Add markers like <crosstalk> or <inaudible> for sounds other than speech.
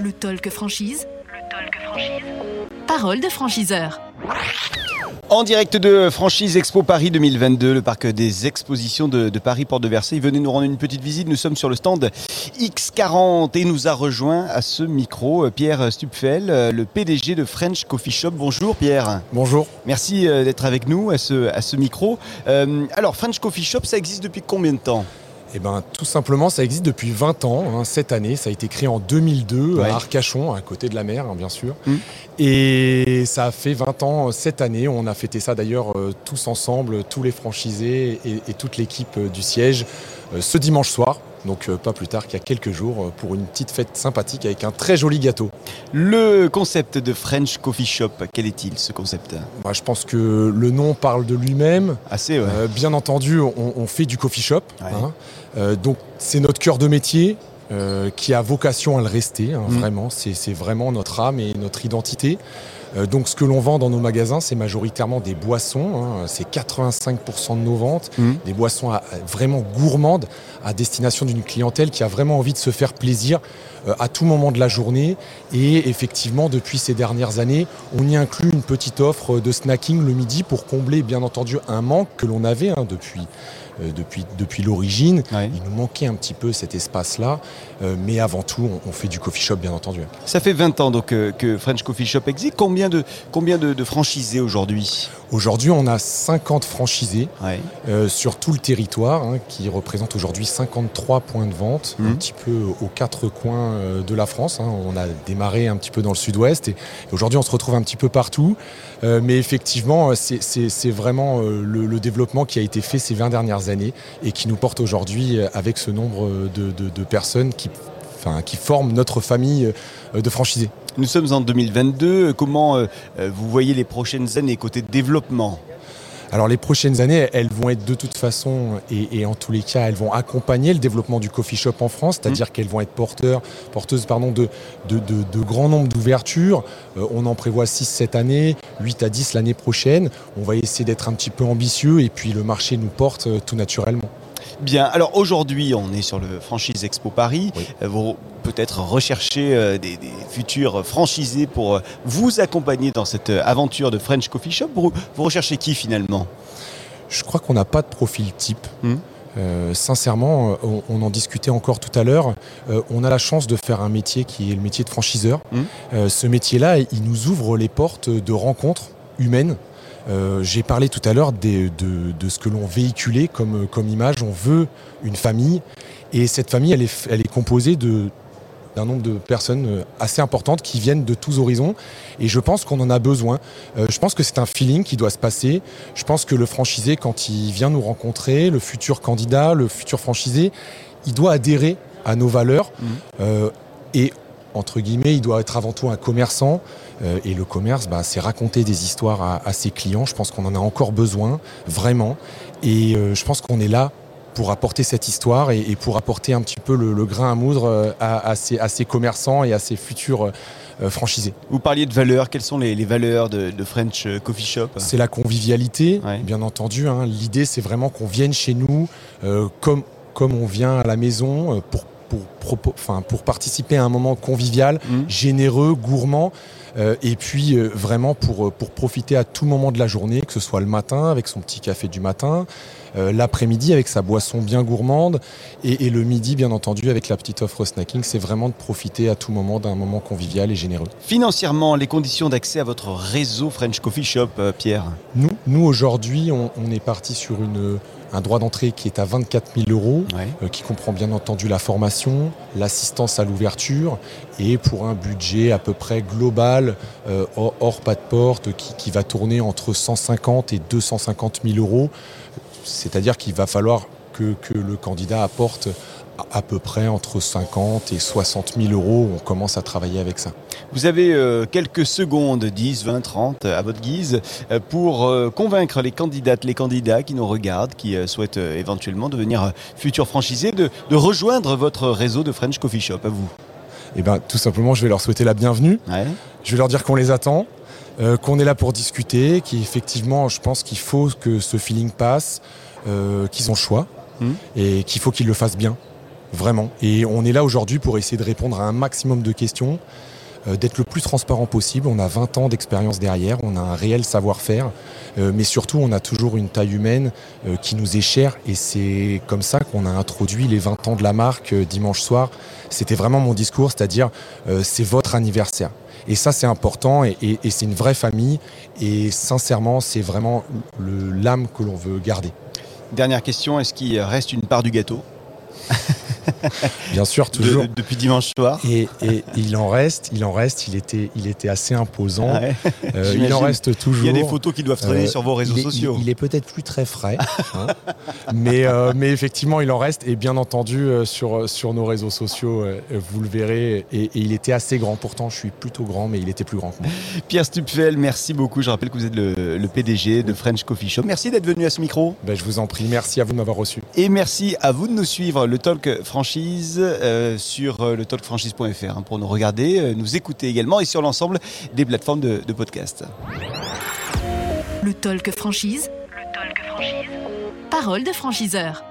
Le talk franchise. Le talk franchise. Parole de franchiseur. En direct de Franchise Expo Paris 2022, le parc des expositions de, de Paris Porte de Versailles. Venez nous rendre une petite visite. Nous sommes sur le stand X40 et nous a rejoint à ce micro Pierre Stupfel, le PDG de French Coffee Shop. Bonjour Pierre. Bonjour. Merci euh, d'être avec nous à ce, à ce micro. Euh, alors French Coffee Shop, ça existe depuis combien de temps? Eh ben, tout simplement, ça existe depuis 20 ans. hein, cette année, ça a été créé en 2002 Ouais. à Arcachon, à côté de la mer, hein, bien sûr. Mm. Et ça a fait 20 ans euh, cette année. On a fêté ça d'ailleurs euh, tous ensemble, tous les franchisés et, et toute l'équipe euh, du siège, euh, ce dimanche soir. Donc euh, pas plus tard qu'il y a quelques jours, euh, pour une petite fête sympathique avec un très joli gâteau. Le concept de French Coffee Shop, quel est-il ce concept? Moi, je pense que le nom parle de lui-même. Assez, ouais. Euh, bien entendu, on, on fait du coffee shop. Ouais. hein. Euh, donc, c'est notre cœur de métier euh, qui a vocation à le rester. hein, Mm. Vraiment, c'est vraiment notre âme et notre identité. Euh, donc, ce que l'on vend dans nos magasins, c'est majoritairement des boissons. hein. c'est 85% de nos ventes. Mm. Des boissons à- vraiment gourmandes à destination d'une clientèle qui a vraiment envie de se faire plaisir euh, à tout moment de la journée. Et effectivement, depuis ces dernières années, on y inclut une petite offre de snacking le midi pour combler, bien entendu, un manque que l'on avait hein, depuis, depuis, depuis l'origine. Ouais. Il nous manquait un petit peu cet espace-là. Euh, mais avant tout, on, on fait du coffee shop, bien entendu. Ça fait 20 ans donc euh, que French Coffee Shop existe. Combien de, combien de, de franchisés aujourd'hui? Aujourd'hui, on a 50 franchisés ouais. euh, sur tout le territoire, hein, qui représentent aujourd'hui 53 points de vente, Mhm. un petit peu aux quatre coins euh, de la France. hein. On a démarré un petit peu dans le sud-ouest et, et aujourd'hui on se retrouve un petit peu partout. Euh, mais effectivement, euh, c'est- vraiment euh, le, le développement qui a été fait ces 20 dernières années et qui nous porte aujourd'hui euh, avec ce nombre de, de- personnes qui, enfin, qui forment notre famille euh, de franchisés. Nous sommes en 2022. Comment euh, euh, vous voyez les prochaines années côté développement? Alors les prochaines années, elles vont être de toute façon, et, et en tous les cas, elles vont accompagner le développement du coffee shop en France, c'est-à-dire qu'elles vont être porteurs, porteuses pardon, de, de, de, de grands nombres d'ouvertures. Euh, on en prévoit 6 cette année, 8 à 10 l'année prochaine. On va essayer d'être un petit peu ambitieux et puis le marché nous porte euh, tout naturellement. Bien, alors aujourd'hui, on est sur le Franchise Expo Paris. Oui. Euh, Vous peut-être recherchez euh, des, des futurs franchisés pour euh, vous accompagner dans cette euh, aventure de French Coffee Shop. Vous, vous recherchez qui finalement? Je crois qu'on n'a pas de profil type. Euh, sincèrement, on, on en discutait encore tout à l'heure. Euh, on a la chance de faire un métier qui est le métier de franchiseur. Euh, ce métier-là, il nous ouvre les portes de rencontres humaines. J'ai parlé tout à l'heure de, de ce que l'on véhiculait comme, comme image. On veut une famille. Et cette famille, elle est, elle est composée de d'un nombre de personnes euh, assez importantes qui viennent de tous horizons et je pense qu'on en a besoin. Euh, je pense que c'est un feeling qui doit se passer. Je pense que le franchisé, quand il vient nous rencontrer, le futur candidat, le futur franchisé, il doit adhérer à nos valeurs Mhm. Euh, et entre guillemets, il doit être avant tout un commerçant. Euh, et le commerce, bah, c'est raconter des histoires à, à ses clients. Je pense qu'on en a encore besoin, vraiment. Et euh, je pense qu'on est là pour apporter cette histoire et, et pour apporter un petit peu le, le grain à moudre euh, à, à ces, à ces commerçants et à ces futurs euh, franchisés. Vous parliez de valeurs. Quelles sont les, les valeurs de, de French euh, Coffee Shop? C'est la convivialité, Ouais. bien entendu. hein. L'idée, c'est vraiment qu'on vienne chez nous euh, comme, comme on vient à la maison euh, pour, participer à un moment convivial, Mhm. généreux, gourmand. euh, et puis euh, vraiment pour, euh, pour profiter à tout moment de la journée, que ce soit le matin avec son petit café du matin, euh, l'après-midi avec sa boisson bien gourmande et, et le midi bien entendu avec la petite offre snacking. C'est vraiment de profiter à tout moment d'un moment convivial et généreux. Financièrement, les conditions d'accès à votre réseau French Coffee Shop, Pierre? Nous, nous aujourd'hui, on, on est parti sur une, un droit d'entrée qui est à 24 000 euros, Ouais. euh, qui comprend bien entendu la formation, l'assistance à l'ouverture, et pour un budget à peu près global, euh, hors, hors pas de porte, qui, qui va tourner entre 150 et 250 000 euros. C'est-à-dire qu'il va falloir que, que le candidat apporte à, peu près entre 50 et 60 000 euros. On commence à travailler avec ça. Vous avez euh, quelques secondes, 10, 20, 30, à votre guise, euh, pour euh, convaincre les candidates, les candidats qui nous regardent, qui euh, souhaitent éventuellement devenir futurs franchisés, de, de rejoindre votre réseau de French Coffee Shop. À vous. Et ben, tout simplement, je vais leur souhaiter la bienvenue. Ouais. Je vais leur dire qu'on les attend, qu'on est là pour discuter, qu'effectivement, je pense qu'il faut que ce feeling passe, qu'ils ont le choix Mhm. et qu'il faut qu'ils le fassent bien. vraiment. Et on est là aujourd'hui pour essayer de répondre à un maximum de questions, euh, d'être le plus transparent possible. On a 20 ans d'expérience derrière, on a un réel savoir-faire, euh, mais surtout on a toujours une taille humaine euh, qui nous est chère et c'est comme ça qu'on a introduit les 20 ans de la marque dimanche soir. C'était vraiment mon discours, c'est-à-dire c'est votre anniversaire. Et ça, c'est important et c'est une vraie famille. Et sincèrement, c'est vraiment l'âme que l'on veut garder. Dernière question, est-ce qu'il reste une part du gâteau? <laughs> <laughs> Bien sûr, toujours. depuis dimanche soir. Et, il en reste, il en reste. Il était, il était assez imposant. Euh, il en reste toujours. Il y a des photos qui doivent traîner euh, sur vos réseaux sociaux. Il, est peut-être plus très frais, hein. mais, euh, mais effectivement, il en reste. Et bien entendu, sur, sur nos réseaux sociaux, vous le verrez. Et, il était assez grand. Pourtant, je suis plutôt grand, mais il était plus grand que moi. Pierre Stupfel, merci beaucoup. Je rappelle que vous êtes le, PDG de French Coffee Shop. Merci d'être venu à ce micro. Ben, je vous en prie. Merci à vous de m'avoir reçu. Et merci à vous de nous suivre. Le Talk franchise euh, sur euh, le talkfranchise.fr hein, pour nous regarder, euh, nous écouter également et sur l'ensemble des plateformes de, de podcast. Le Talk franchise. Le Talk franchise. Parole de franchiseur.